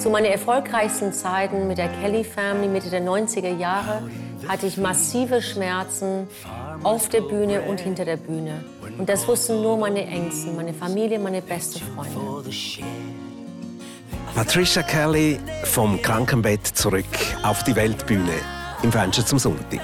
Zu meinen erfolgreichsten Zeiten mit der Kelly Family Mitte der 90er Jahre hatte ich massive Schmerzen auf der Bühne und hinter der Bühne. Und das wussten nur meine Ängsten, meine Familie, meine beste Freunde. Patricia Kelly vom Krankenbett zurück auf die Weltbühne im Fenster zum Sonntag.